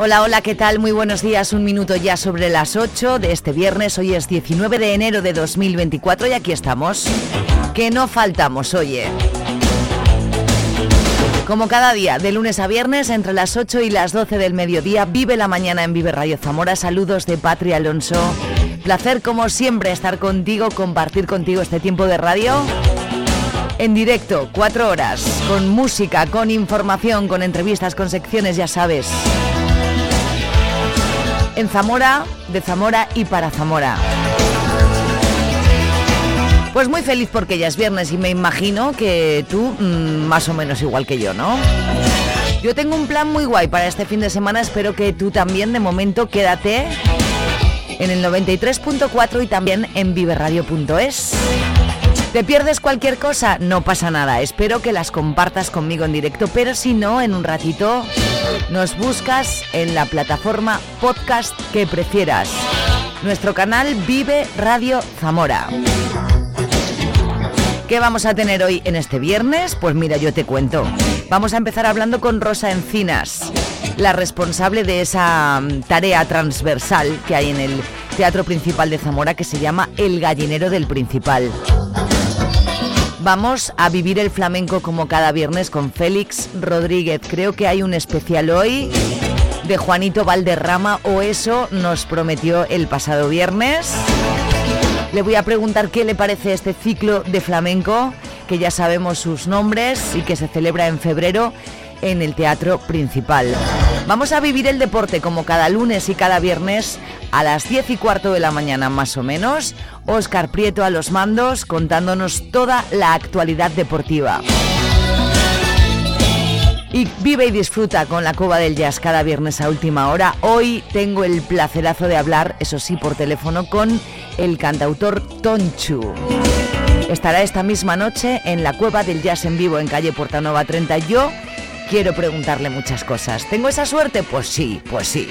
Hola, hola, ¿qué tal? Muy buenos días. Un minuto ya sobre las 8 de este viernes. Hoy es 19 de enero de 2024 y aquí estamos. Que no faltamos, oye. Como cada día, de lunes a viernes, entre las 8 y las 12 del mediodía, vive la mañana en Vive Radio Zamora. Saludos de Patria Alonso. Placer, como siempre, estar contigo, compartir contigo este tiempo de radio. En directo, cuatro horas, con música, con información, con entrevistas, con secciones, ya sabes en Zamora, de Zamora y para Zamora. Pues muy feliz porque ya es viernes y me imagino que tú mm, más o menos igual que yo, ¿no? Yo tengo un plan muy guay para este fin de semana, espero que tú también de momento quédate en el 93.4 y también en viverradio.es. ¿Te pierdes cualquier cosa? No pasa nada. Espero que las compartas conmigo en directo, pero si no, en un ratito nos buscas en la plataforma podcast que prefieras. Nuestro canal Vive Radio Zamora. ¿Qué vamos a tener hoy en este viernes? Pues mira, yo te cuento. Vamos a empezar hablando con Rosa Encinas, la responsable de esa mm, tarea transversal que hay en el Teatro Principal de Zamora que se llama El Gallinero del Principal. Vamos a vivir el flamenco como cada viernes con Félix Rodríguez. Creo que hay un especial hoy de Juanito Valderrama o eso nos prometió el pasado viernes. Le voy a preguntar qué le parece este ciclo de flamenco, que ya sabemos sus nombres y que se celebra en febrero en el Teatro Principal. Vamos a vivir el deporte como cada lunes y cada viernes a las 10 y cuarto de la mañana más o menos. Oscar Prieto a los mandos contándonos toda la actualidad deportiva. Y vive y disfruta con la Cuba del Jazz cada viernes a última hora. Hoy tengo el placerazo de hablar, eso sí, por teléfono con el cantautor Tonchu. Estará esta misma noche en la Cueva del Jazz en vivo en calle Portanova 30. Yo quiero preguntarle muchas cosas. ¿Tengo esa suerte? Pues sí, pues sí.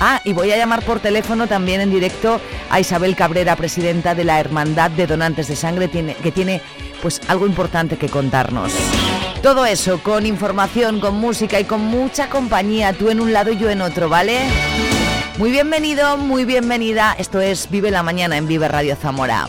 Ah, y voy a llamar por teléfono también en directo a Isabel Cabrera, presidenta de la Hermandad de Donantes de Sangre, que tiene pues algo importante que contarnos. Todo eso con información, con música y con mucha compañía, tú en un lado y yo en otro, ¿vale? Muy bienvenido, muy bienvenida. Esto es Vive la Mañana en Vive Radio Zamora.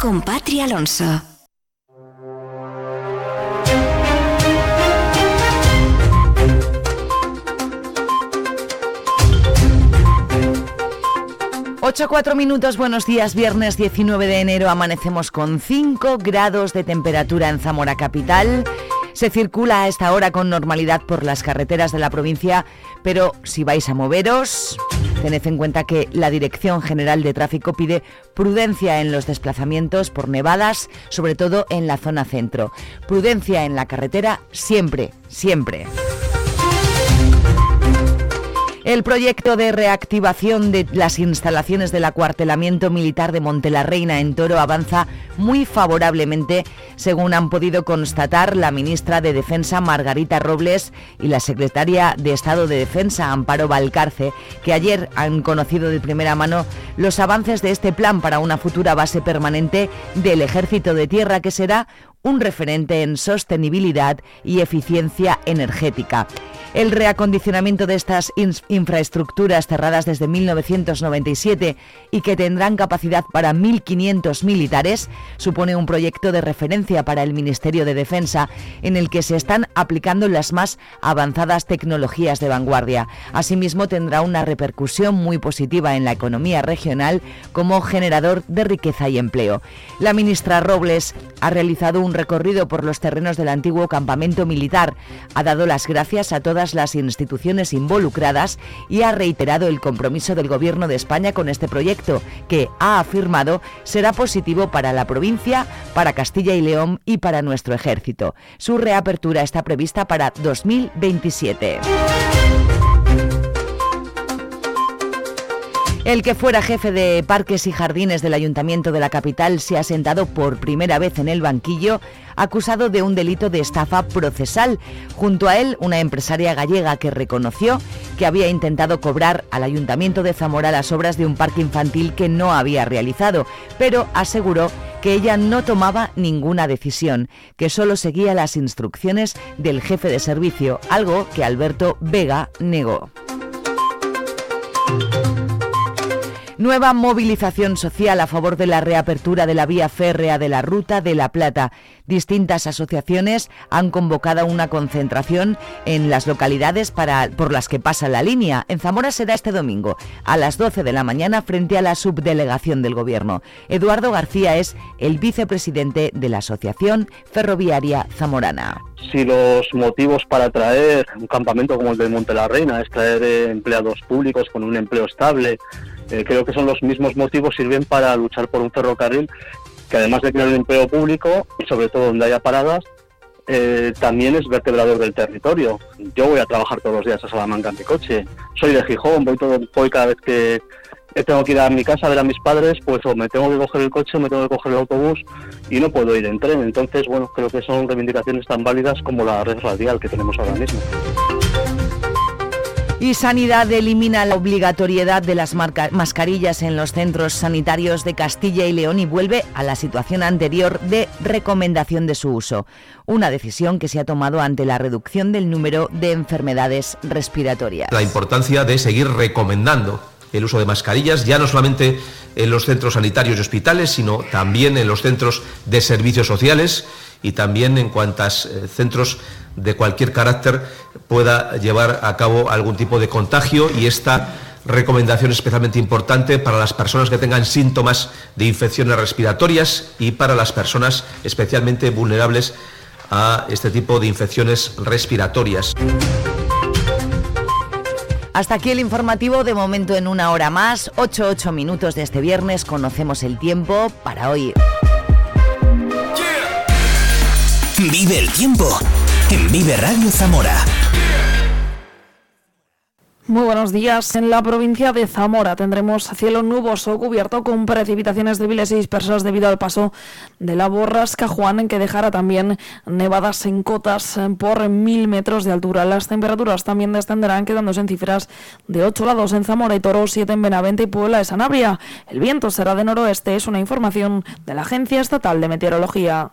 con Alonso. Ocho cuatro minutos, buenos días, viernes 19 de enero, amanecemos con 5 grados de temperatura en Zamora Capital. Se circula a esta hora con normalidad por las carreteras de la provincia, pero si vais a moveros, tened en cuenta que la Dirección General de Tráfico pide prudencia en los desplazamientos por nevadas, sobre todo en la zona centro. Prudencia en la carretera siempre, siempre. El proyecto de reactivación de las instalaciones del acuartelamiento militar de Montelarreina en Toro avanza muy favorablemente, según han podido constatar la ministra de Defensa Margarita Robles y la secretaria de Estado de Defensa Amparo Valcarce, que ayer han conocido de primera mano los avances de este plan para una futura base permanente del Ejército de Tierra, que será un referente en sostenibilidad y eficiencia energética. El reacondicionamiento de estas infraestructuras cerradas desde 1997 y que tendrán capacidad para 1.500 militares supone un proyecto de referencia para el Ministerio de Defensa en el que se están aplicando las más avanzadas tecnologías de vanguardia. Asimismo, tendrá una repercusión muy positiva en la economía regional como generador de riqueza y empleo. La ministra Robles ha realizado un recorrido por los terrenos del antiguo campamento militar, ha dado las gracias a todas las instituciones involucradas y ha reiterado el compromiso del Gobierno de España con este proyecto, que ha afirmado será positivo para la provincia, para Castilla y León y para nuestro ejército. Su reapertura está prevista para 2027. El que fuera jefe de parques y jardines del ayuntamiento de la capital se ha sentado por primera vez en el banquillo acusado de un delito de estafa procesal. Junto a él, una empresaria gallega que reconoció que había intentado cobrar al ayuntamiento de Zamora las obras de un parque infantil que no había realizado, pero aseguró que ella no tomaba ninguna decisión, que solo seguía las instrucciones del jefe de servicio, algo que Alberto Vega negó. Nueva movilización social a favor de la reapertura de la vía férrea de la Ruta de la Plata. Distintas asociaciones han convocado una concentración en las localidades para, por las que pasa la línea. En Zamora será este domingo a las 12 de la mañana frente a la subdelegación del Gobierno. Eduardo García es el vicepresidente de la Asociación Ferroviaria Zamorana. Si los motivos para traer un campamento como el de Monte la Reina es traer empleados públicos con un empleo estable, eh, creo que son los mismos motivos, sirven para luchar por un ferrocarril que además de crear un empleo público y sobre todo donde haya paradas, eh, también es vertebrador del territorio. Yo voy a trabajar todos los días a Salamanca en mi coche. Soy de Gijón, voy, todo, voy cada vez que tengo que ir a mi casa a ver a mis padres, pues o me tengo que coger el coche o me tengo que coger el autobús y no puedo ir en tren. Entonces, bueno, creo que son reivindicaciones tan válidas como la red radial que tenemos ahora mismo. Y Sanidad elimina la obligatoriedad de las mascarillas en los centros sanitarios de Castilla y León y vuelve a la situación anterior de recomendación de su uso. Una decisión que se ha tomado ante la reducción del número de enfermedades respiratorias. La importancia de seguir recomendando el uso de mascarillas, ya no solamente en los centros sanitarios y hospitales, sino también en los centros de servicios sociales y también en cuantos eh, centros de cualquier carácter pueda llevar a cabo algún tipo de contagio y esta recomendación especialmente importante para las personas que tengan síntomas de infecciones respiratorias y para las personas especialmente vulnerables a este tipo de infecciones respiratorias. Hasta aquí el informativo, de momento en una hora más, 8-8 minutos de este viernes, conocemos el tiempo para hoy. Vive el tiempo en Vive Radio Zamora. Muy buenos días. En la provincia de Zamora tendremos cielo nuboso cubierto con precipitaciones débiles y dispersas debido al paso de la borrasca Juan, en que dejará también nevadas en cotas por mil metros de altura. Las temperaturas también descenderán, quedándose en cifras de 8 grados en Zamora y Toro, 7 en Benavente y Puebla de Sanabria. El viento será de noroeste, es una información de la Agencia Estatal de Meteorología.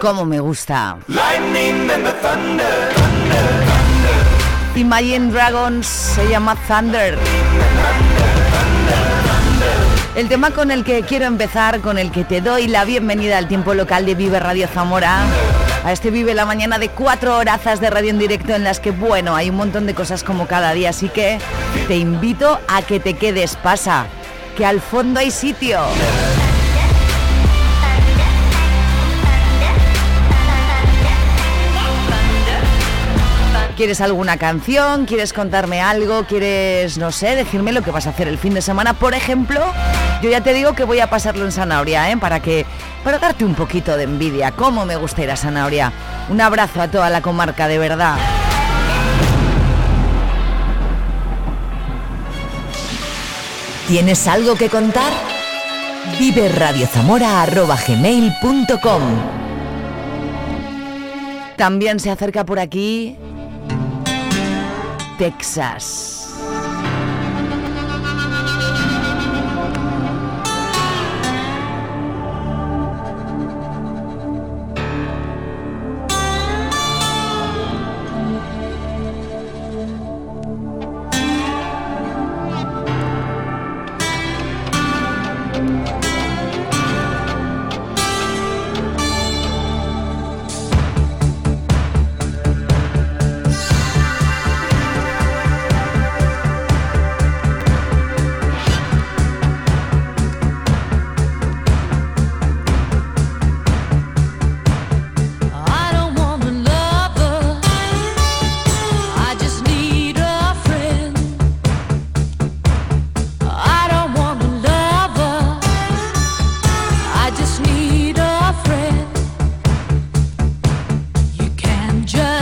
Cómo me gusta. Imagine Dragons se llama Thunder. El tema con el que quiero empezar, con el que te doy la bienvenida al tiempo local de Vive Radio Zamora, a este Vive la mañana de cuatro horazas de radio en directo en las que, bueno, hay un montón de cosas como cada día, así que te invito a que te quedes, pasa, que al fondo hay sitio. ¿Quieres alguna canción? ¿Quieres contarme algo? ¿Quieres, no sé, decirme lo que vas a hacer el fin de semana? Por ejemplo, yo ya te digo que voy a pasarlo en Zanahoria, ¿eh? Para que, para darte un poquito de envidia. ¿Cómo me gusta ir a Zanahoria? Un abrazo a toda la comarca, de verdad. ¿Tienes algo que contar? Vive También se acerca por aquí Texas.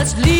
just leave.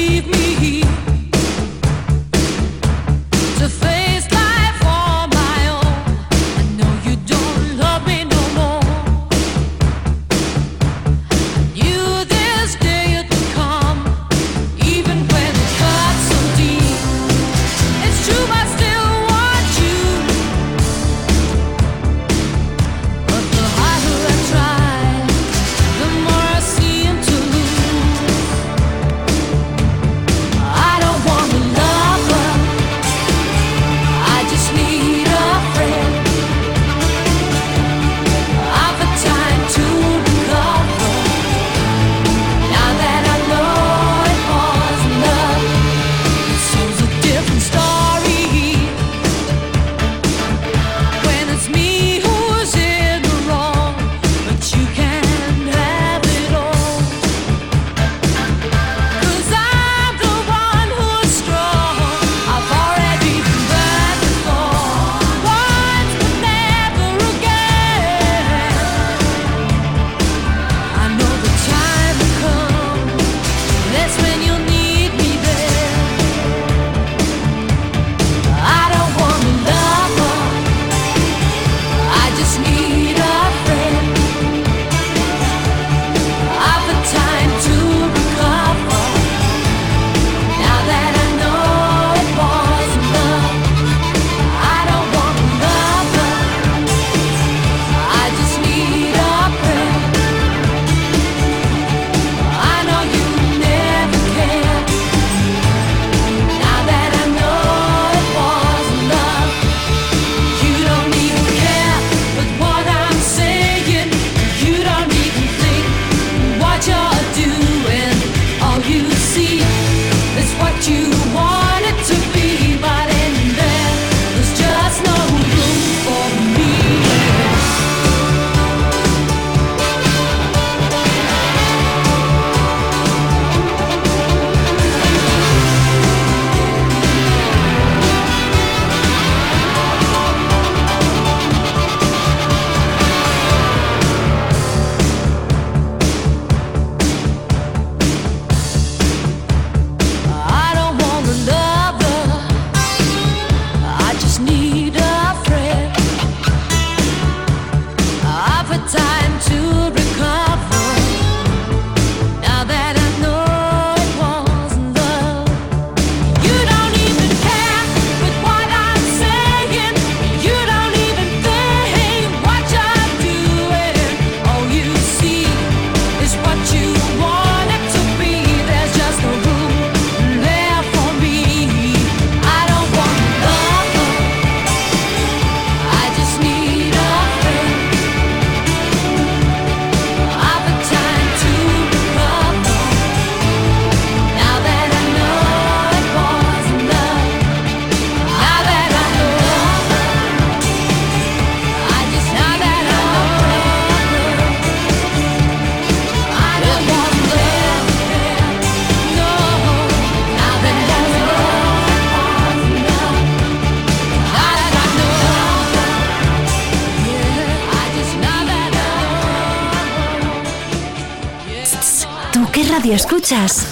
Radio escuchas.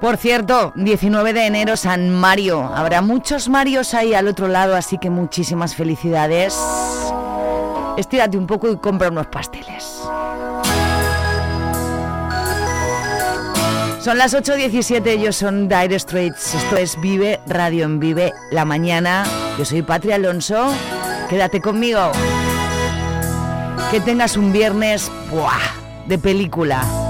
Por cierto, 19 de enero San Mario. Habrá muchos Marios ahí al otro lado, así que muchísimas felicidades. Estírate un poco y compra unos pasteles. Son las 8.17, ellos son Dire Straits. Esto es Vive Radio en Vive la mañana. Yo soy Patria Alonso. Quédate conmigo. Que tengas un viernes ¡buah! de película.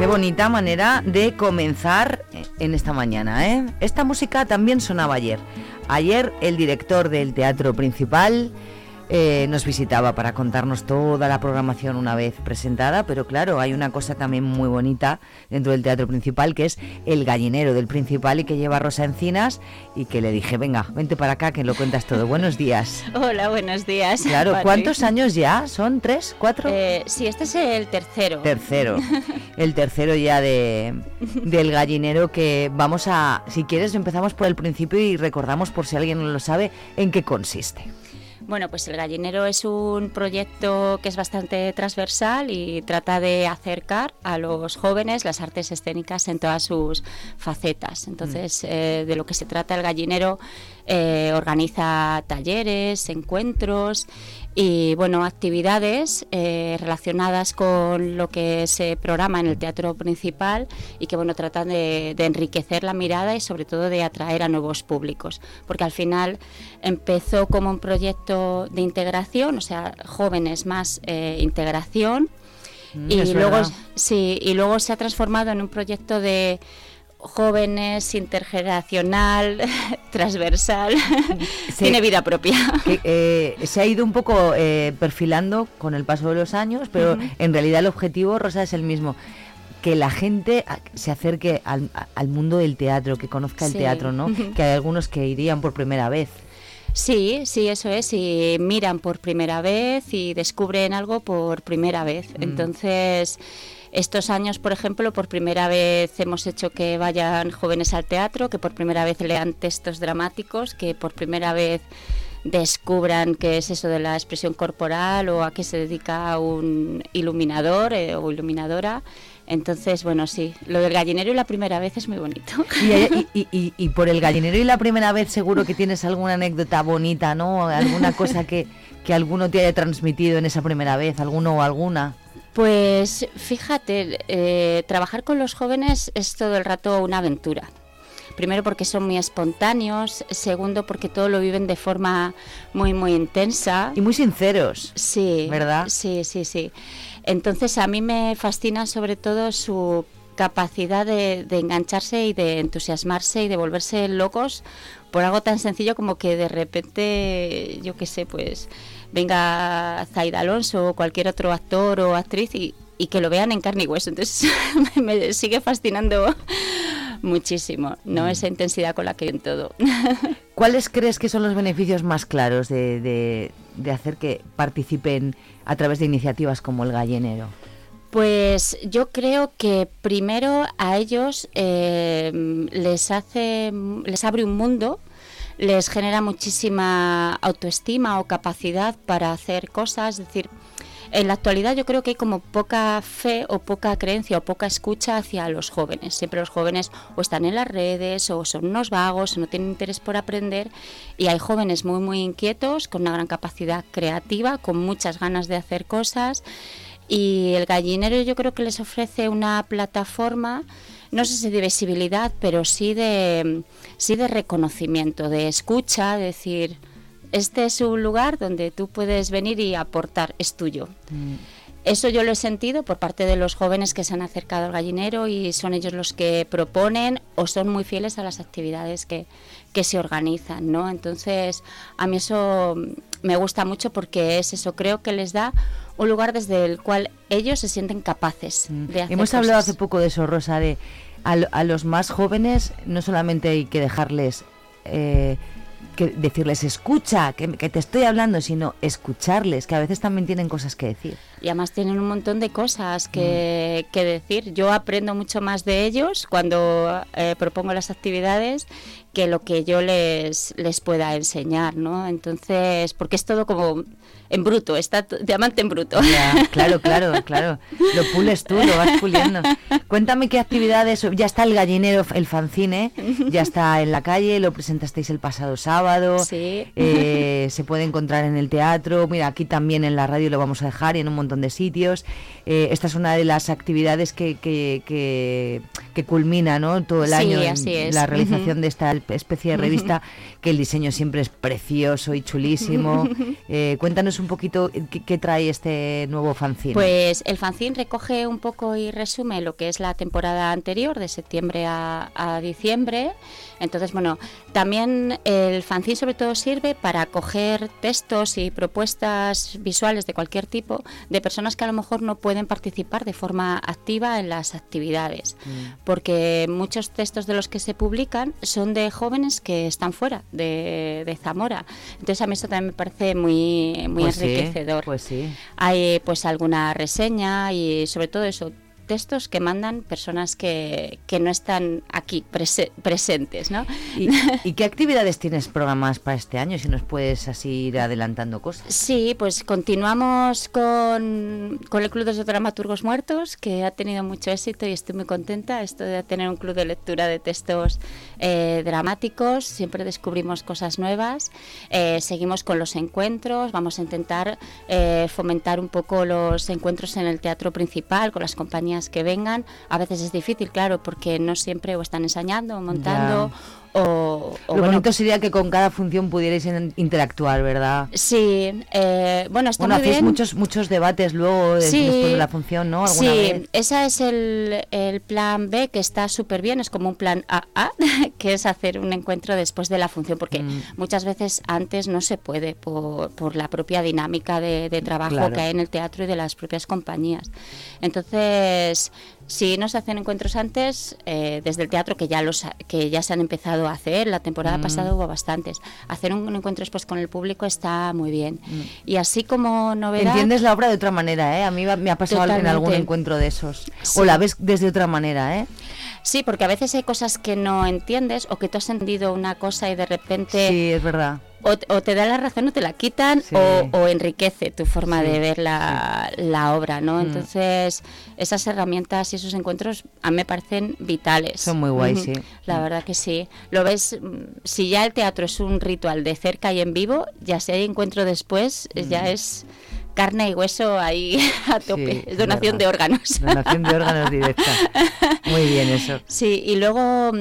qué bonita manera de comenzar en esta mañana. ¿eh? Esta música también sonaba ayer. Ayer el director del teatro principal eh, nos visitaba para contarnos toda la programación una vez presentada, pero claro, hay una cosa también muy bonita dentro del teatro principal que es el gallinero del principal y que lleva Rosa Encinas y que le dije, venga, vente para acá que lo cuentas todo. Buenos días. Hola, buenos días. Claro, ¿cuántos años ya? ¿Son tres, cuatro? Eh, sí, este es el tercero. Tercero. El tercero ya de, del gallinero que vamos a, si quieres, empezamos por el principio y recordamos por si alguien no lo sabe en qué consiste. Bueno, pues el gallinero es un proyecto que es bastante transversal y trata de acercar a los jóvenes las artes escénicas en todas sus facetas. Entonces, mm. eh, de lo que se trata el gallinero eh, organiza talleres, encuentros y bueno, actividades eh, relacionadas con lo que se programa en el teatro principal y que bueno, tratan de, enriquecer la mirada y sobre todo de atraer a nuevos públicos, porque al final empezó como un proyecto de integración, o sea, jóvenes más eh, integración mm, y luego sí, y luego se ha transformado en un proyecto de jóvenes, intergeneracional, transversal, tiene vida propia. Eh, se ha ido un poco eh, perfilando con el paso de los años, pero en realidad el objetivo, Rosa, es el mismo. Que la gente se acerque al, mundo del teatro, que conozca el teatro, ¿no? Que hay algunos que irían por primera vez. Sí, sí, eso es, y miran por primera vez y descubren algo por primera vez. Mm. Entonces, estos años, por ejemplo, por primera vez hemos hecho que vayan jóvenes al teatro, que por primera vez lean textos dramáticos, que por primera vez descubran qué es eso de la expresión corporal o a qué se dedica un iluminador eh, o iluminadora. Entonces, bueno, sí, lo del gallinero y la primera vez es muy bonito. Y, y, por el gallinero y la primera vez seguro que tienes alguna anécdota bonita, ¿no? Alguna cosa que, que alguno te haya transmitido en esa primera vez, alguno o alguna. Pues fíjate, eh, trabajar con los jóvenes es todo el rato una aventura. Primero porque son muy espontáneos, segundo porque todo lo viven de forma muy muy intensa y muy sinceros. Sí, ¿verdad? Sí, sí, sí. Entonces a mí me fascina sobre todo su capacidad de, de, engancharse y de entusiasmarse y de volverse locos por algo tan sencillo como que de repente, yo qué sé, pues venga Zaida Alonso o cualquier otro actor o actriz y, que lo vean en carne y hueso. Entonces me sigue fascinando muchísimo, ¿no? Mm. Esa intensidad con la que ven todo. ¿Cuáles crees que son los beneficios más claros de, hacer que participen a través de iniciativas como el gallinero? Pues yo creo que primero a ellos eh, les hace, les abre un mundo les genera muchísima autoestima o capacidad para hacer cosas, es decir, en la actualidad yo creo que hay como poca fe o poca creencia o poca escucha hacia los jóvenes. Siempre los jóvenes o están en las redes o son unos vagos o no tienen interés por aprender y hay jóvenes muy muy inquietos con una gran capacidad creativa, con muchas ganas de hacer cosas y el gallinero yo creo que les ofrece una plataforma no sé si de visibilidad, pero sí de, sí de reconocimiento, de escucha, decir, este es un lugar donde tú puedes venir y aportar, es tuyo. Mm. Eso yo lo he sentido por parte de los jóvenes que se han acercado al gallinero y son ellos los que proponen o son muy fieles a las actividades que, que se organizan, ¿no? Entonces, a mí eso me gusta mucho porque es eso, creo que les da un lugar desde el cual ellos se sienten capaces mm. de hacer Hemos hablado hace poco de eso, Rosa, de a, los más jóvenes no solamente hay que dejarles... Eh, que decirles escucha, que, te estoy hablando, sino escucharles, que a veces también tienen cosas que decir. Y además tienen un montón de cosas que, mm. que decir. Yo aprendo mucho más de ellos cuando eh, propongo las actividades que lo que yo les, les pueda enseñar, ¿no? Entonces, porque es todo como en bruto, está diamante en bruto. claro, claro, claro. Lo pules tú, lo vas puliendo. Cuéntame qué actividades, ya está el gallinero, el fanzine, ya está en la calle, lo presentasteis el pasado sábado, sí. Eh, se puede encontrar en el teatro, mira, aquí también en la radio lo vamos a dejar y en un montón de sitios. Eh, esta es una de las actividades que, que, que, que culmina ¿no? todo el Sí, año en así es. la realización de esta especie de revista, que el diseño siempre es precioso y chulísimo. Eh, cuéntanos un poquito qué, qué trae este nuevo fanzine. Pues el fanzine recoge un poco y resume lo que es la temporada anterior, de septiembre a, a diciembre. Entonces, bueno, también el fanzine sobre todo sirve para coger textos y propuestas visuales de cualquier tipo de personas que a lo mejor no pueden participar de forma activa en las actividades. Porque muchos textos de los que se publican son de jóvenes que están fuera de, de Zamora. Entonces a mí eso también me parece muy, muy Pues sí, enriquecedor. pues sí. Hay pues alguna reseña y sobre todo eso, textos que mandan personas que, que no están aquí prese- presentes, ¿no? ¿Y, y qué actividades tienes programadas para este año? Si nos puedes así ir adelantando cosas. Sí, pues continuamos con, con el Club de los Dramaturgos Muertos, que ha tenido mucho éxito y estoy muy contenta. Esto de tener un club de lectura de textos eh, dramáticos, siempre descubrimos cosas nuevas. Eh, seguimos con los encuentros, vamos a intentar eh, fomentar un poco los encuentros en el teatro principal con las compañías que vengan. A veces es difícil, claro, porque no siempre o están ensayando o montando. O, o Lo bueno, bonito sería que con cada función pudierais in- interactuar, ¿verdad? Sí, eh, bueno, está Bueno, muy hacéis bien. muchos muchos debates luego Sí, después de la función, ¿no? ¿Alguna sí, vez? ese es el, el plan B que está súper bien, es como un plan AA, que es hacer un encuentro después de la función, porque Mm. muchas veces antes no se puede por, por la propia dinámica de, de trabajo Claro. que hay en el teatro y de las propias compañías. Entonces, si no se hacen encuentros antes, eh, desde el teatro que ya los que ya se han empezado a hacer, la temporada Mm. pasada hubo bastantes. Hacer un, encuentro después con el público está muy bien. Mm. Y así como novedad. Entiendes la obra de otra manera, ¿eh? A mí me ha pasado en algún Totalmente. encuentro de esos. Sí. O la ves desde otra manera, ¿eh? Sí, porque a veces hay cosas que no entiendes o que tú has entendido una cosa y de repente Sí, es verdad. O, o te da la razón o te la quitan Sí. o, o enriquece tu forma Sí, de ver la, la obra, ¿no? Mm. Entonces, esas herramientas y esos encuentros a mí me parecen vitales. Son muy guays, Ujú. sí. La Mm. verdad que sí. Lo ves, mm, si ya el teatro es un ritual de cerca y en vivo, ya si hay encuentro después, eh, ya es carne y hueso ahí a tope. Sí, donación de órganos. Donación de órganos directa. Muy bien eso. Sí, y luego,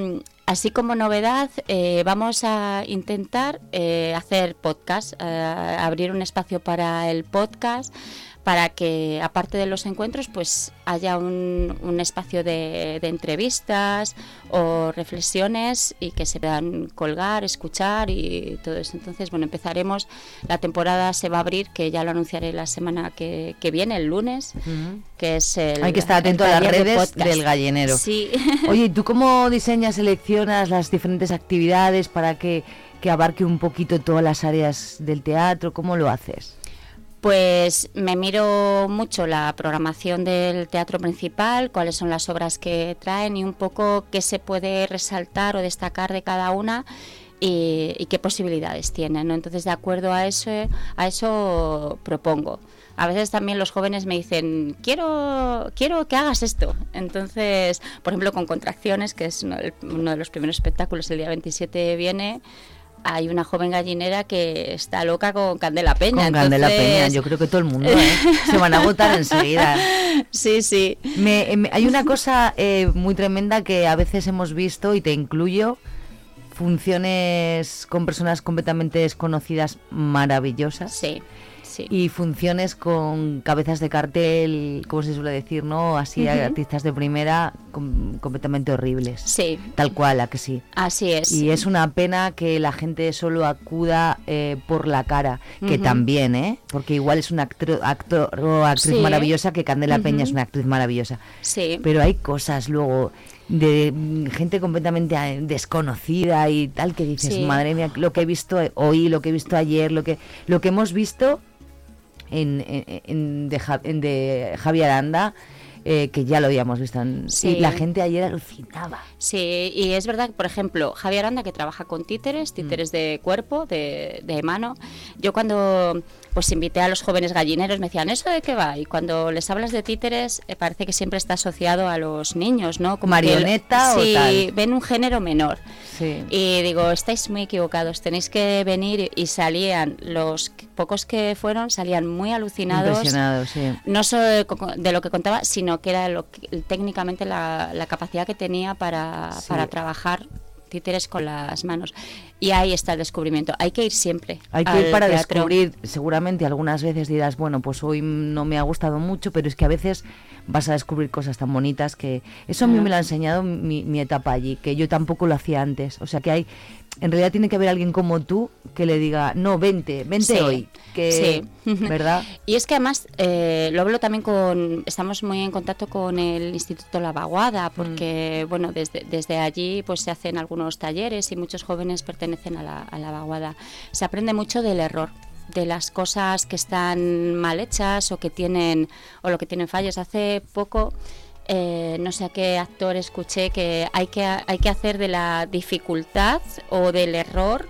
así como novedad, eh, vamos a intentar eh, hacer podcast, eh, abrir un espacio para el podcast, para que, aparte de los encuentros, pues haya un, un espacio de, de entrevistas o reflexiones y que se puedan colgar, escuchar y todo eso. Entonces, bueno, empezaremos, la temporada se va a abrir, que ya lo anunciaré la semana que, que viene, el lunes, que es el... Hay que estar atento a las de redes del gallinero. Sí. Oye, ¿y ¿tú cómo diseñas, seleccionas las diferentes actividades para que, que abarque un poquito todas las áreas del teatro? ¿Cómo lo haces? Pues me miro mucho la programación del teatro principal, cuáles son las obras que traen y un poco qué se puede resaltar o destacar de cada una y, qué posibilidades tienen. ¿no? Entonces, de acuerdo a eso, a eso propongo. A veces también los jóvenes me dicen, quiero, quiero que hagas esto. Entonces, por ejemplo, con Contracciones, que es uno de los primeros espectáculos, el día 27 viene, hay una joven gallinera que está loca con Candela Peña. Con Candela entonces- Peña, yo creo que todo el mundo, ¿eh? Se van a agotar enseguida. Sí, sí. Me- me- hay una cosa eh, muy tremenda que a veces hemos visto, y te incluyo, funciones con personas completamente desconocidas maravillosas. Sí, sí. Y funciones con cabezas de cartel, como se suele decir, ¿no? Así, artistas de primera, com- completamente horribles. Sí. Tal cual, a que sí. Así es. Y es una pena que la gente solo acuda eh, por la cara, que también, ¿eh? Porque igual es un actor, actor o actriz Sí. maravillosa, que Candela Peña es una actriz maravillosa. Sí. Pero hay cosas luego de mm, gente completamente eh, desconocida y tal que dices, Sí. madre mía, lo que he visto hoy, lo que he visto ayer, lo que lo que hemos visto en, en, de, en de Javier Aranda, eh, que ya lo habíamos visto. en- Sí. Y la gente ayer alucinaba. Sí, y es verdad, por ejemplo, Javier Aranda, que trabaja con títeres, títeres de cuerpo, de, de mano, Yo cuando pues invité a los jóvenes gallineros me decían, ¿eso de qué va? Y cuando les hablas de títeres eh, parece que siempre está asociado a los niños, ¿no? Como ¿Marioneta o sí, ven un género menor. Y digo, estáis muy equivocados, tenéis que venir y salían, los pocos que fueron salían muy alucinados. No solo de, lo que contaba, sino que era lo técnicamente la, capacidad que tenía para, para trabajar títeres con las manos. Y ahí está el descubrimiento. Hay que ir siempre. Hay que ir para descubrir. Seguramente algunas veces dirás, bueno, pues hoy no me ha gustado mucho, pero es que a veces vas a descubrir cosas tan bonitas que eso a mí me lo ha enseñado mi, mi etapa allí, que yo tampoco lo hacía antes. O sea que hay en realidad tiene que haber alguien como tú que le diga, no, vente, vente hoy. Que, ¿Verdad? y es que además eh, lo hablo también con, estamos muy en contacto con el Instituto La Vaguada, porque, mm. bueno, desde, desde allí pues se hacen algunos talleres y muchos jóvenes pertenecen a la, a la Vaguada. Se aprende mucho del error de las cosas que están mal hechas o que tienen o lo que tienen fallos. Hace poco eh, no sé a qué actor escuché que hay, que hay que hacer de la dificultad o del error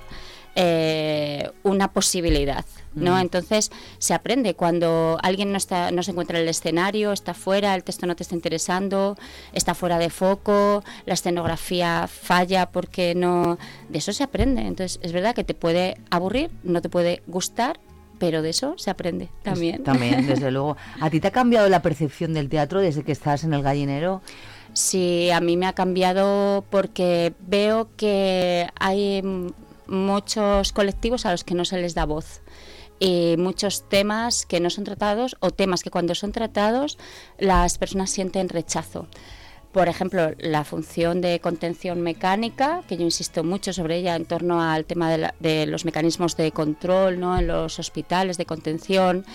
eh, una posibilidad. ¿no? Mm. Entonces se aprende cuando alguien no, está, no se encuentra en el escenario, está fuera, el texto no te está interesando, está fuera de foco, la escenografía falla porque no... De eso se aprende. Entonces es verdad que te puede aburrir, no te puede gustar, pero de eso se aprende también. También, desde luego. ¿A ti te ha cambiado la percepción del teatro desde que estás en el gallinero? Sí, a mí me ha cambiado porque veo que hay muchos colectivos a los que no se les da voz y muchos temas que no son tratados o temas que cuando son tratados las personas sienten rechazo por ejemplo, la función de contención mecánica, que yo insisto mucho sobre ella en torno al tema de, los mecanismos de control ¿no? en los hospitales de contención,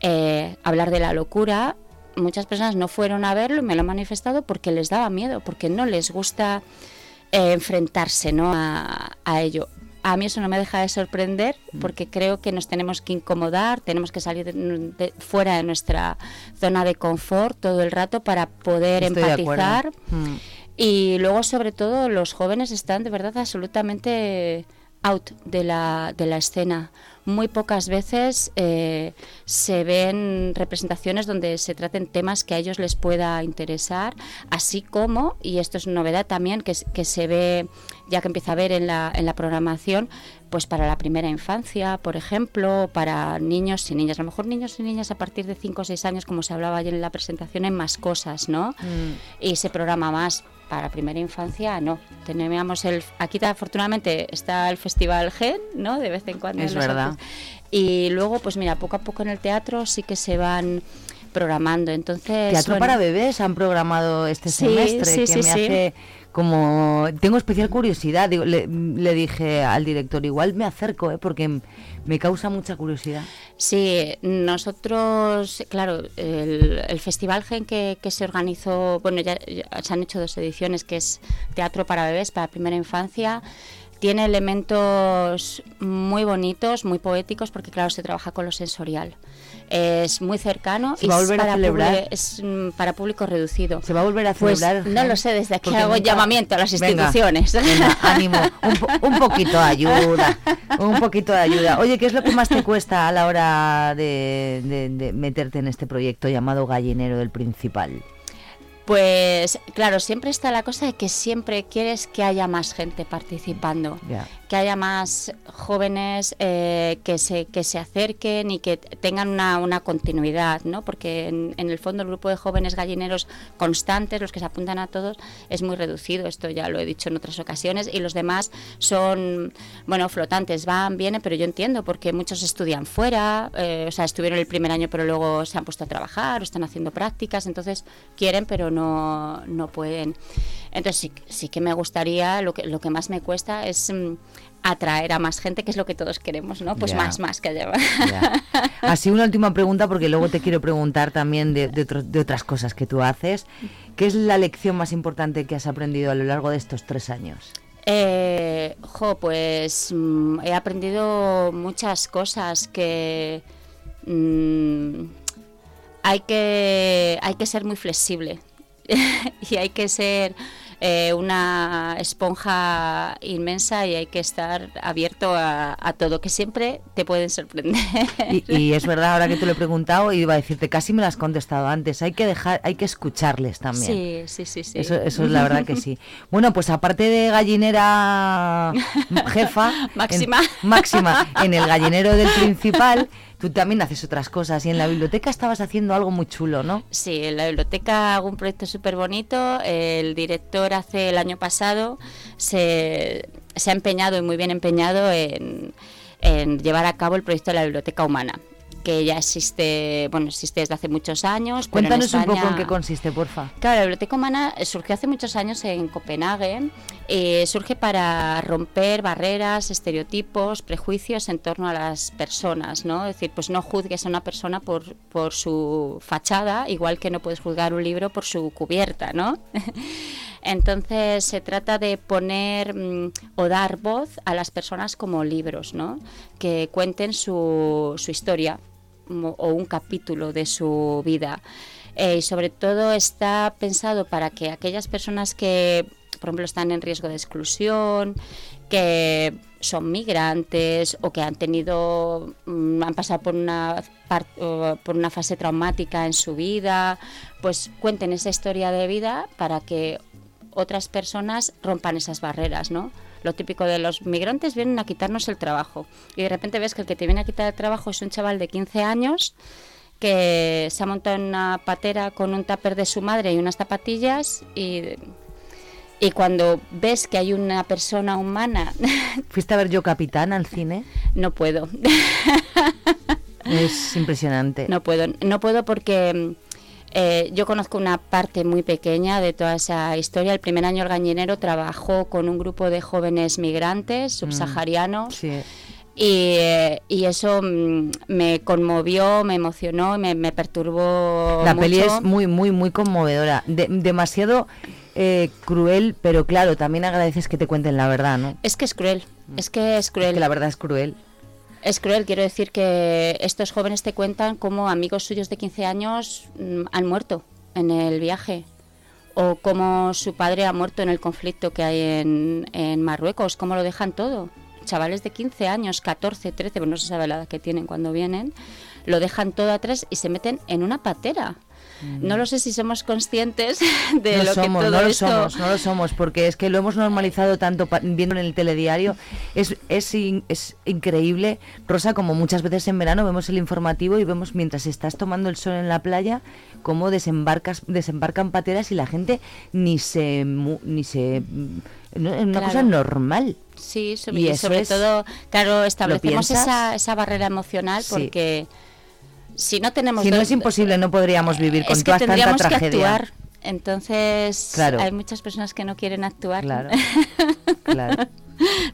eh, hablar de la locura. Muchas personas no fueron a verlo y me lo han manifestado porque les daba miedo, porque no les gusta eh, enfrentarse ¿no? a ello a mí eso no me deja de sorprender mm. porque creo que nos tenemos que incomodar, tenemos que salir fuera de nuestra zona de confort todo el rato para poder empatizar. Mm. Y luego, sobre todo, los jóvenes están de verdad absolutamente out de la, de la escena. Muy pocas veces eh, se ven representaciones donde se traten temas que a ellos les pueda interesar, así como, y esto es novedad también, que, que se ve ya que empieza a ver en la, en la programación, pues para la primera infancia, por ejemplo, para niños y niñas. A lo mejor niños y niñas a partir de 5 o 6 años, como se hablaba ayer en la presentación, en más cosas, ¿no? Mm. Y se programa más para primera infancia no. Tenemos el aquí afortunadamente está el Festival Gen, ¿no? De vez en cuando. Es verdad. Y luego pues mira, poco a poco en el teatro sí que se van programando. Entonces, Teatro para bebés han programado este semestre que me hace como tengo especial curiosidad, le, dije al director, igual me acerco, ¿eh? porque me causa mucha curiosidad. Sí, nosotros, claro, el, festival Gen que, se organizó, bueno, ya, se han hecho dos ediciones, que es Teatro para Bebés, para Primera Infancia, tiene elementos muy bonitos, muy poéticos, porque claro, se trabaja con lo sensorial es muy cercano y para es mm, para público reducido. ¿Se va a volver a pues celebrar? no lo sé, desde aquí hago llamamiento a las instituciones. ánimo, un, poquito de ayuda, un poquito de ayuda. Oye, ¿qué es lo que más te cuesta a la hora de meterte en este proyecto llamado Gallinero del Principal? Pues claro, siempre está la cosa de que siempre quieres que haya más gente participando, que haya más jóvenes eh, que, se, que se acerquen y que tengan una, una continuidad, ¿no? Porque en, el fondo el grupo de jóvenes gallineros constantes, los que se apuntan a todos, es muy reducido, esto ya lo he dicho en otras ocasiones, y los demás son, bueno, flotantes, van, vienen, pero yo entiendo porque muchos estudian fuera, eh, o sea, estuvieron el primer año pero luego se han puesto a trabajar o están haciendo prácticas, entonces quieren pero no, no pueden. Entonces sí, sí, que me gustaría, lo que, lo que más me cuesta es mm, atraer a más gente, que es lo que todos queremos, ¿no? Pues más, más que haya. Así una última pregunta, porque luego te quiero preguntar también de, de, otras cosas que tú haces. ¿Qué es la lección más importante que has aprendido a lo largo de estos tres años? Eh, jo, pues mm, he aprendido muchas cosas que mm, hay que hay que ser muy flexible y hay que ser eh, una esponja inmensa y hay que estar abierto a, a todo, que siempre te pueden sorprender. Y, y es verdad, ahora que te lo he preguntado, iba a decirte, casi me lo has contestado antes, hay que dejar, hay que escucharles también. Sí, sí, sí, sí. Eso, eso es la verdad que sí. Bueno, pues aparte de gallinera jefa, Máxima. en, máxima, en el gallinero del principal, tú también haces otras cosas. Y en la biblioteca estabas haciendo algo muy chulo, ¿no? Sí, en la biblioteca hago un proyecto súper bonito. El director hace el año pasado se, se ha empeñado y muy bien empeñado en, en llevar a cabo el proyecto de la biblioteca humana que ya existe, bueno, existe desde hace muchos años. Cuéntanos un poco en qué consiste, porfa. Claro, la Biblioteca Humana surgió hace muchos años en Copenhague. Eh, surge para romper barreras, estereotipos, prejuicios en torno a las personas, ¿no? Es decir, pues no juzgues a una persona por, por su fachada, igual que no puedes juzgar un libro por su cubierta, ¿no? Entonces se trata de poner mm, o dar voz a las personas como libros, ¿no? Que cuenten su, su historia o un capítulo de su vida. Eh, y sobre todo está pensado para que aquellas personas que, por ejemplo, están en riesgo de exclusión, que son migrantes o que han tenido, mm, han pasado por una, por una fase traumática en su vida, pues cuenten esa historia de vida para que otras personas rompan esas barreras, ¿no? Lo típico de los migrantes vienen a quitarnos el trabajo y de repente ves que el que te viene a quitar el trabajo es un chaval de 15 años que se ha montado en una patera con un tupper de su madre y unas zapatillas y, y cuando ves que hay una persona humana, ¿Fuiste a ver Yo Capitán al cine? no puedo. Es impresionante. No puedo, no puedo porque mm, eh, yo conozco una parte muy pequeña de toda esa historia. El primer año el Gañinero trabajó con un grupo de jóvenes migrantes subsaharianos Sí. y, eh, y eso mm, me conmovió, me emocionó, me, me perturbó. La peli es muy, muy, muy conmovedora. De- demasiado eh, cruel, pero claro, también agradeces que te cuenten la verdad, ¿no? Es que es cruel, es que es cruel. Que la verdad es cruel. Es cruel, quiero decir que estos jóvenes te cuentan cómo amigos suyos de 15 años mm, han muerto en el viaje o cómo su padre ha muerto en el conflicto que hay en, en Marruecos, cómo lo dejan todo. Chavales de 15 años, 14, 13, pues no se sabe la edad que tienen cuando vienen, lo dejan todo atrás y se meten en una patera. No lo sé si somos conscientes de Mm. no lo somos, que todo no lo esto... somos, no lo somos, porque es que lo hemos normalizado tanto viendo en el telediario. Es, es, in- es increíble, Rosa, como muchas veces en verano vemos el informativo y vemos mientras estás tomando el sol en la playa cómo desembarcas, desembarcan pateras y la gente ni se mu- ni se mm, no, es una Claro. cosa normal. Sí, sobre, Y sobre es- todo, claro, establecemos esa, esa barrera emocional Sí. porque si no tenemos... Si no es imposible, no podríamos vivir con es que toda tanta tendríamos que tragedia. actuar. Entonces, Claro. hay muchas personas que no quieren actuar. Claro, claro.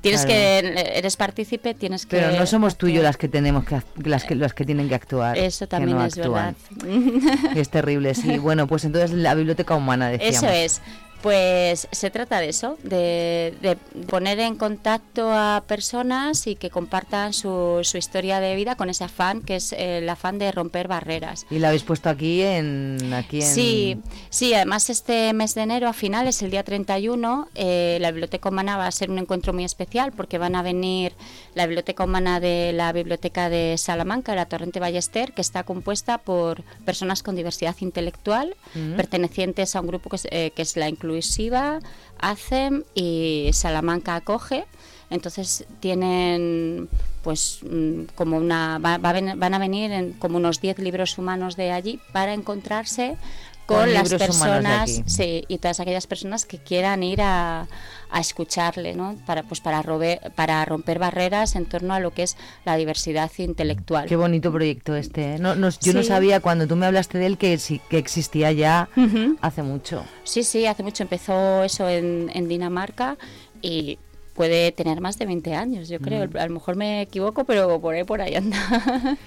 tienes claro. que, eres partícipe, tienes que... Pero no somos tú y yo las que tenemos que las que las que tienen que actuar. Eso que también no es actúan. verdad. Es terrible, sí. Bueno, pues entonces la biblioteca humana decíamos. Eso es. Pues se trata de eso, de, de poner en contacto a personas y que compartan su, su historia de vida con ese afán, que es el afán de romper barreras. Y la habéis puesto aquí en aquí en Sí, sí, además este mes de enero a finales, el día 31, eh, la Biblioteca Humana va a ser un encuentro muy especial porque van a venir la Biblioteca Humana de la Biblioteca de Salamanca, la Torrente Ballester, que está compuesta por personas con diversidad intelectual, Mm. pertenecientes a un grupo que es, eh, que es la Inclusiva, ACEM y Salamanca Acoge. Entonces tienen pues mm, como una va- van a venir en como unos 10 libros humanos de allí para encontrarse con, las personas sí, y todas aquellas personas que quieran ir a, a escucharle, ¿no? Para pues para robe- para romper barreras en torno a lo que es la diversidad intelectual. Qué bonito proyecto este. ¿eh? No, no- yo no sabía cuando tú me hablaste de él que que existía ya hace mucho. Sí, sí, hace mucho empezó eso en, en Dinamarca y puede tener más de 20 años, yo creo. Mm. A lo mejor me equivoco, pero por ahí por ahí anda.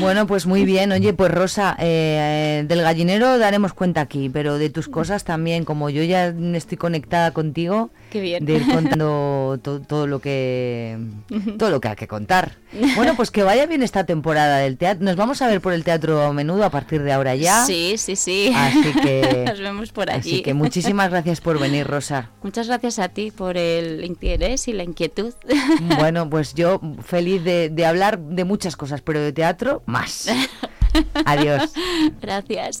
Bueno, pues muy bien. Oye, pues Rosa, eh, del gallinero daremos cuenta aquí, pero de tus cosas también, como yo ya estoy conectada contigo, Qué bien. de ir contando to- todo lo que todo lo que hay que contar. Bueno, pues que vaya bien esta temporada del teatro. Nos vamos a ver por el teatro a menudo a partir de ahora ya. Sí, sí, sí. Así que Nos vemos por allí. Así que muchísimas gracias por venir, Rosa. Muchas gracias a ti por el interés y la inquietud. Bueno, pues yo feliz de, de hablar de muchas cosas, pero de teatro más. Adiós. Gracias.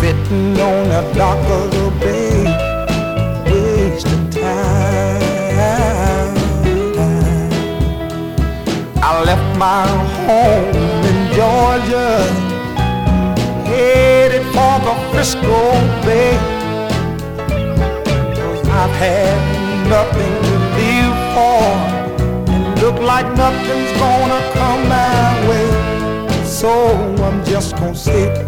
sitting on the dock of the bay, wasting time. I left my home in Georgia, headed for the Frisco Bay. I've had nothing to live for, and look like nothing's gonna come my way. So I'm just gonna sit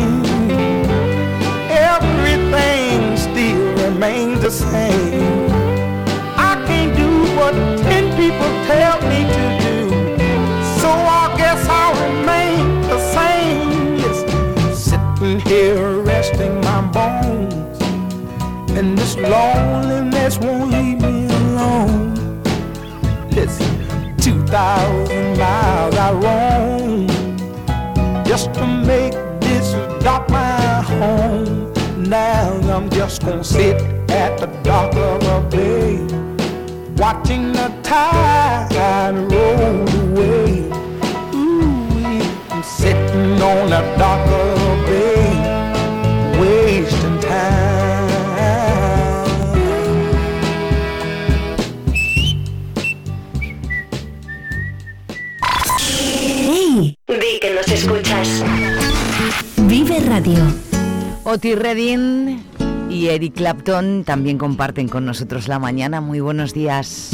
Tell me to do. So I guess I'll remain the same. Yes, sitting here resting my bones. And this loneliness won't leave me alone. Listen, 2,000 miles I roam just to make this dock my home. Now I'm just gonna sit at the dock of a bay, watching the tide roll away. Ooh, I'm sitting on the dock of a bay, wasting time. ¡Hey! Di que nos escuchas. Vive Radio. Otis Redding y Eric Clapton también comparten con nosotros la mañana. Muy buenos días.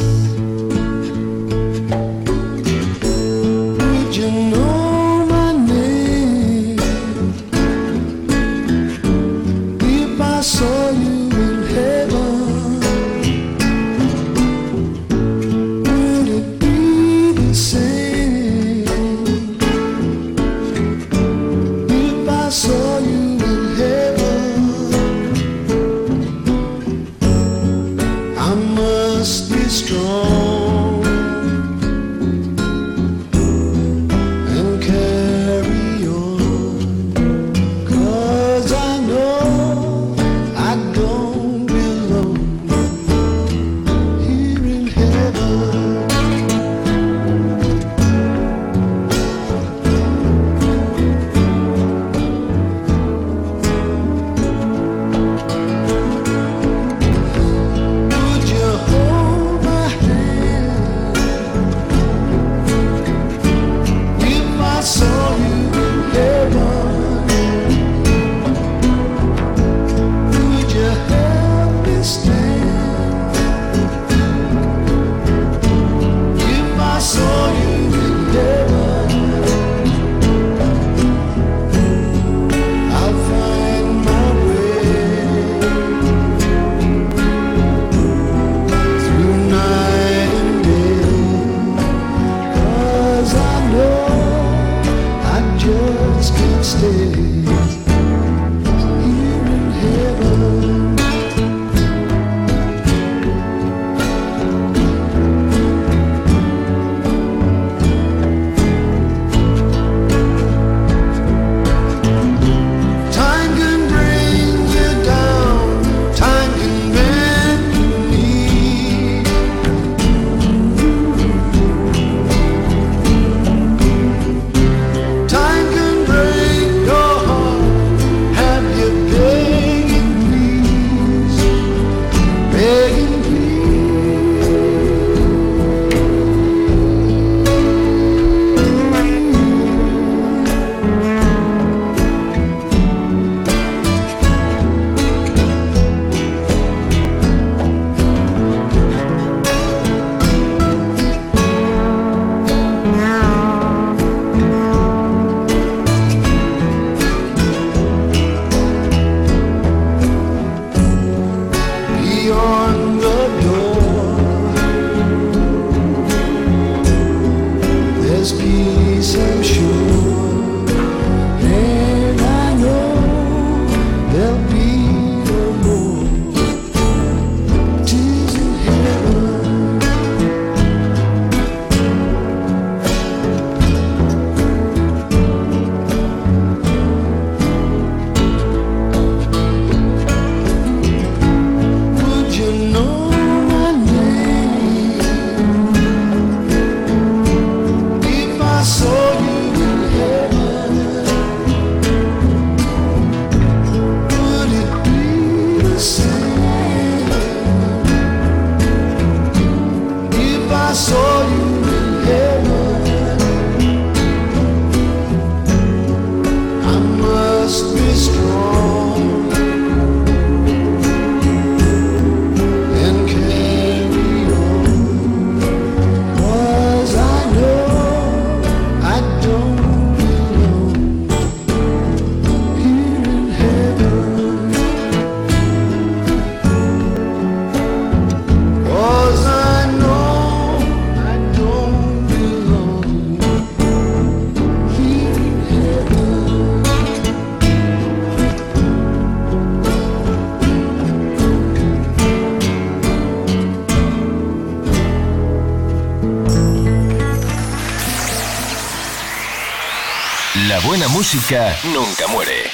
música nunca muere.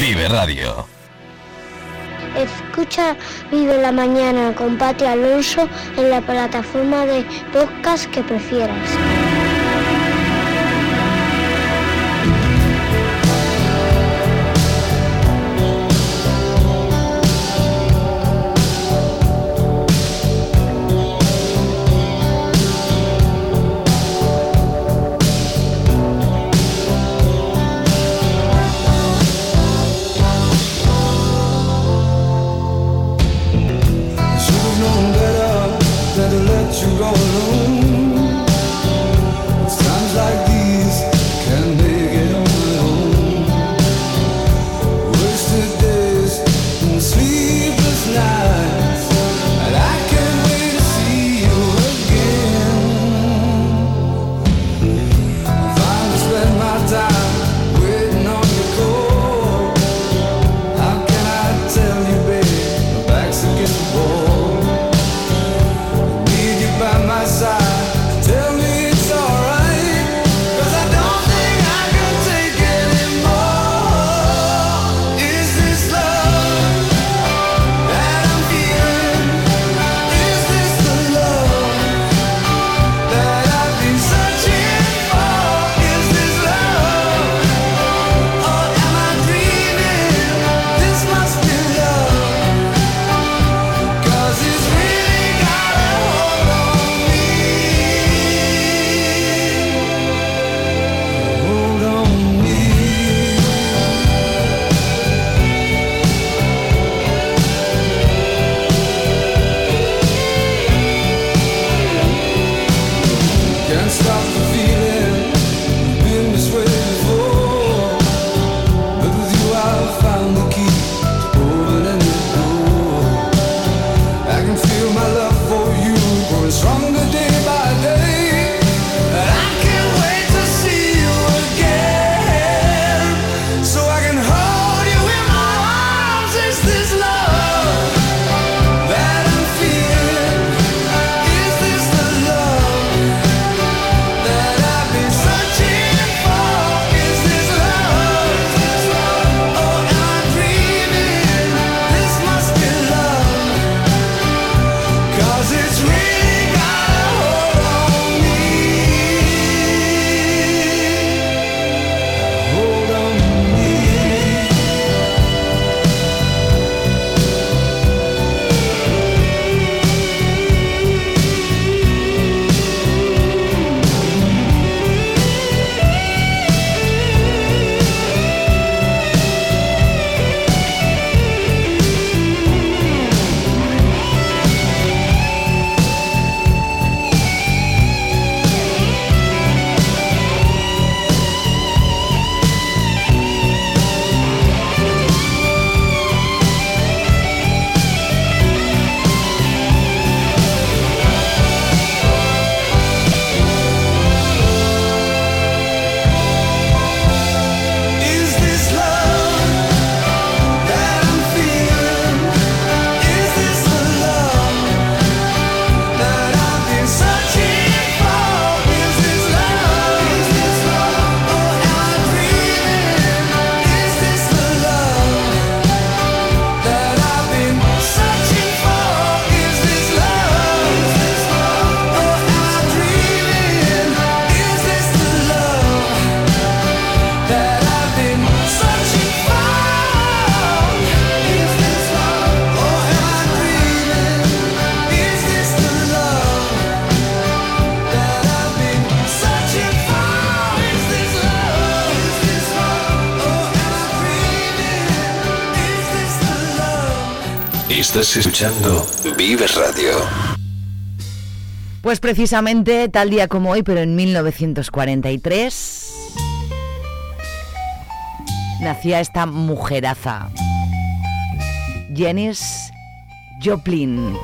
Vive Radio. Escucha Vive la Mañana con Pati Alonso en la plataforma de podcast que prefieras. Escuchando Vive Radio. Pues precisamente tal día como hoy, pero en 1943, nacía esta mujeraza, Janis Joplin.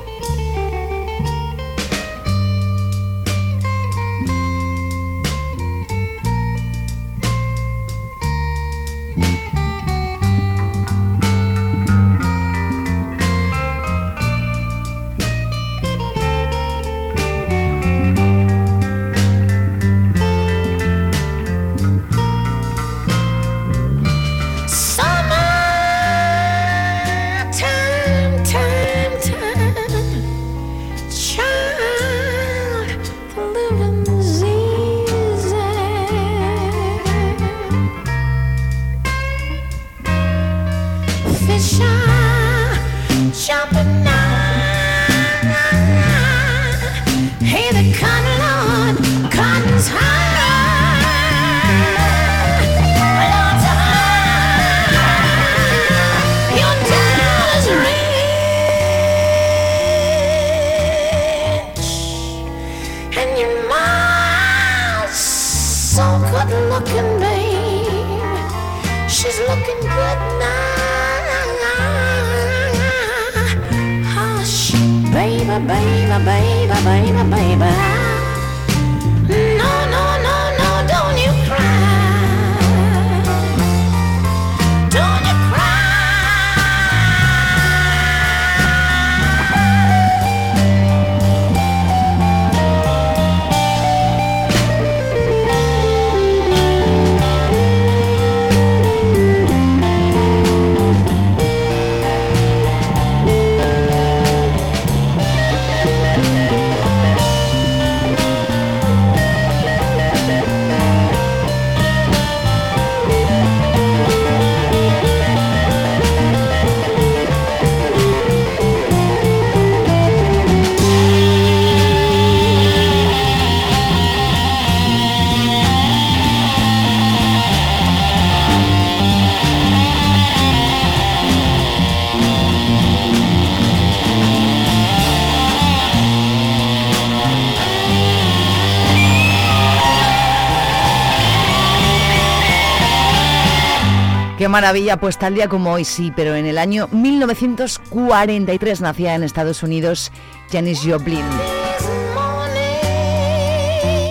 Maravilla, pues tal día como hoy sí, pero en el año 1943 nacía en Estados Unidos Janis Joplin.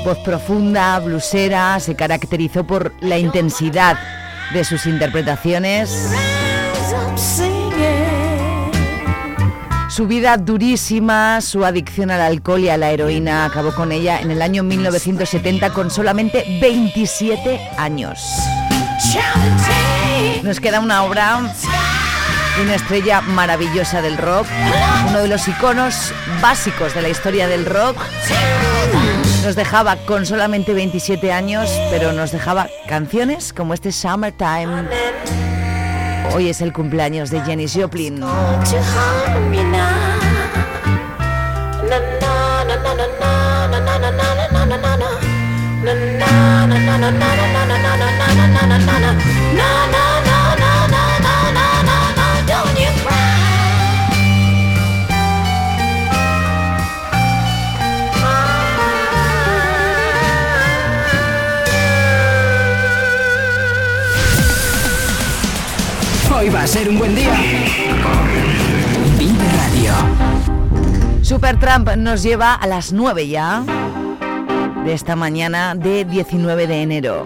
Voz profunda, blusera, se caracterizó por la intensidad de sus interpretaciones. Su vida durísima, su adicción al alcohol y a la heroína acabó con ella en el año 1970 con solamente 27 años. Nos queda una obra una estrella maravillosa del rock, uno de los iconos básicos de la historia del rock. Nos dejaba con solamente 27 años, pero nos dejaba canciones como este Summertime. Hoy es el cumpleaños de Janis Joplin. Ser un buen día. Vive Radio. Supertramp nos lleva a las 9 ya de esta mañana de 19 de enero.